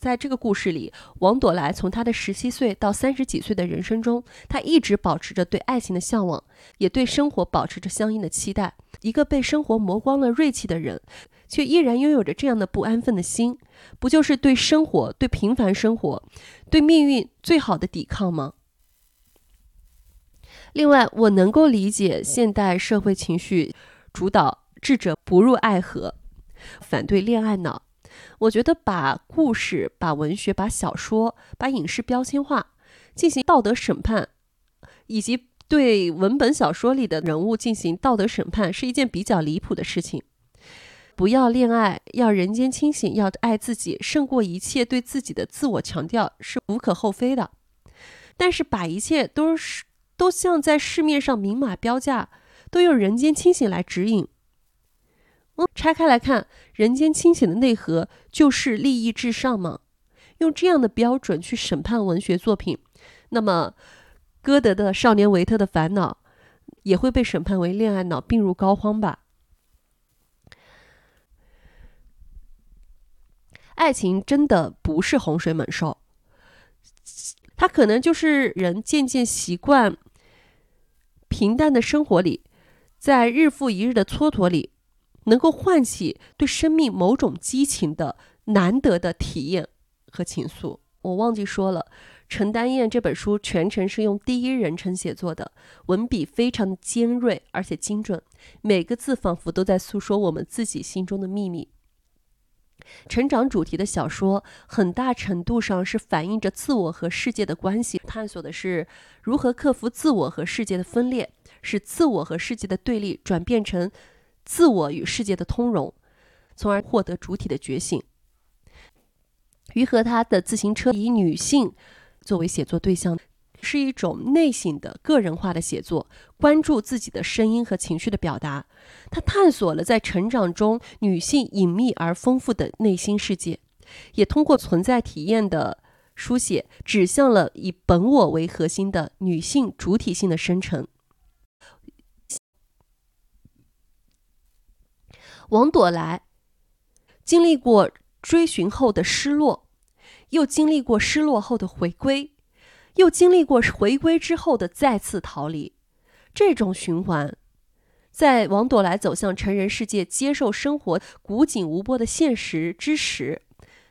在这个故事里，王朵来从她的十七岁到三十几岁的人生中，她一直保持着对爱情的向往，也对生活保持着相应的期待。一个被生活磨光了锐气的人，却依然拥有着这样的不安分的心，不就是对生活、对平凡生活、对命运最好的抵抗吗？另外，我能够理解现代社会情绪主导，智者不入爱河，反对恋爱脑。我觉得把故事、把文学、把小说、把影视标签化，进行道德审判，以及对文本小说里的人物进行道德审判，是一件比较离谱的事情。不要恋爱，要人间清醒，要爱自己，胜过一切对自己的自我强调，是无可厚非的。但是把一切都是都像在市面上明码标价，都用人间清醒来指引。拆开来看，人间清醒的内核就是利益至上吗？用这样的标准去审判文学作品，那么歌德的《少年维特的烦恼》也会被审判为恋爱脑、病入膏肓吧？爱情真的不是洪水猛兽，它可能就是人渐渐习惯平淡的生活里，在日复一日的蹉跎里。能够唤起对生命某种激情的难得的体验和情愫。我忘记说了，陈丹燕这本书全程是用第一人称写作的，文笔非常尖锐而且精准，每个字仿佛都在诉说我们自己心中的秘密。成长主题的小说，很大程度上是反映着自我和世界的关系，探索的是如何克服自我和世界的分裂，使自我和世界的对立转变成。自我与世界的通融，从而获得主体的觉醒。于和他的自行车以女性作为写作对象，是一种内省的个人化的写作，关注自己的声音和情绪的表达。他探索了在成长中女性隐秘而丰富的内心世界，也通过存在体验的书写，指向了以本我为核心的女性主体性的生成。王朵来经历过追寻后的失落，又经历过失落后的回归，又经历过回归之后的再次逃离，这种循环，在王朵来走向成人世界、接受生活古井无波的现实之时，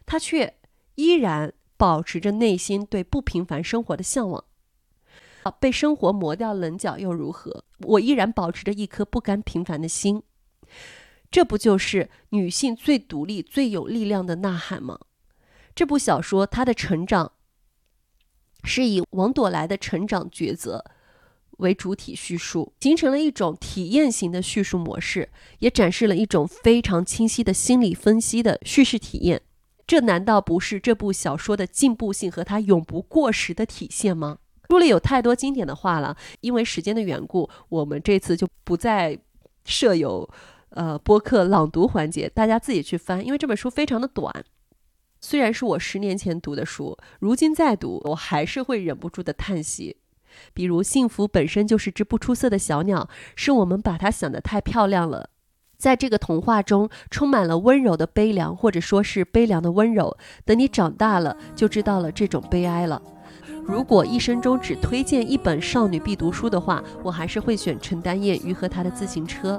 他却依然保持着内心对不平凡生活的向往。被生活磨掉棱角又如何？我依然保持着一颗不甘平凡的心。这不就是女性最独立、最有力量的呐喊吗？这部小说它的成长是以王朵来的成长抉择为主体叙述，形成了一种体验型的叙述模式，也展示了一种非常清晰的心理分析的叙事体验。这难道不是这部小说的进步性和它永不过时的体现吗？书里有太多经典的话了，因为时间的缘故，我们这次就不再设有。呃，播客朗读环节，大家自己去翻，因为这本书非常的短。虽然是我十年前读的书，如今再读，我还是会忍不住的叹息。比如，幸福本身就是只不出色的小鸟，是我们把它想得太漂亮了。在这个童话中，充满了温柔的悲凉，或者说是悲凉的温柔。等你长大了，就知道了这种悲哀了。如果一生中只推荐一本少女必读书的话，我还是会选陈丹燕《鱼和她的自行车》。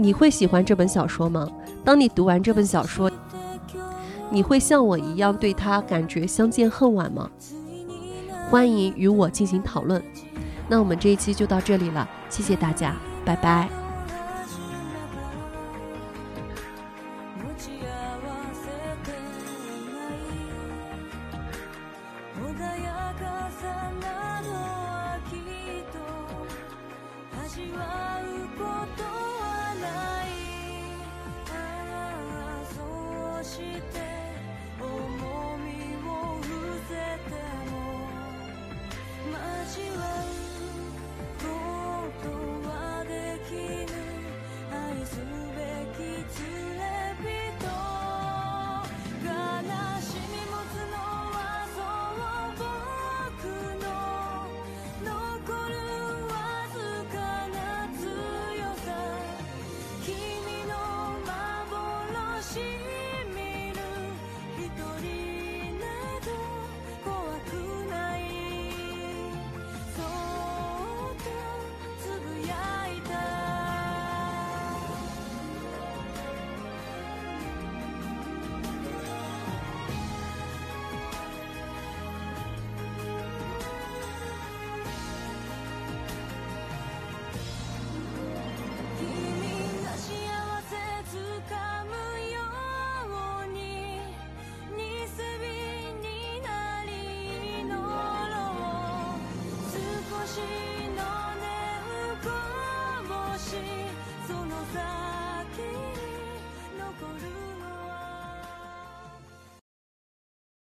你会喜欢这本小说吗？当你读完这本小说，你会像我一样对他感觉相见恨晚吗？欢迎与我进行讨论。那我们这一期就到这里了，谢谢大家，拜拜。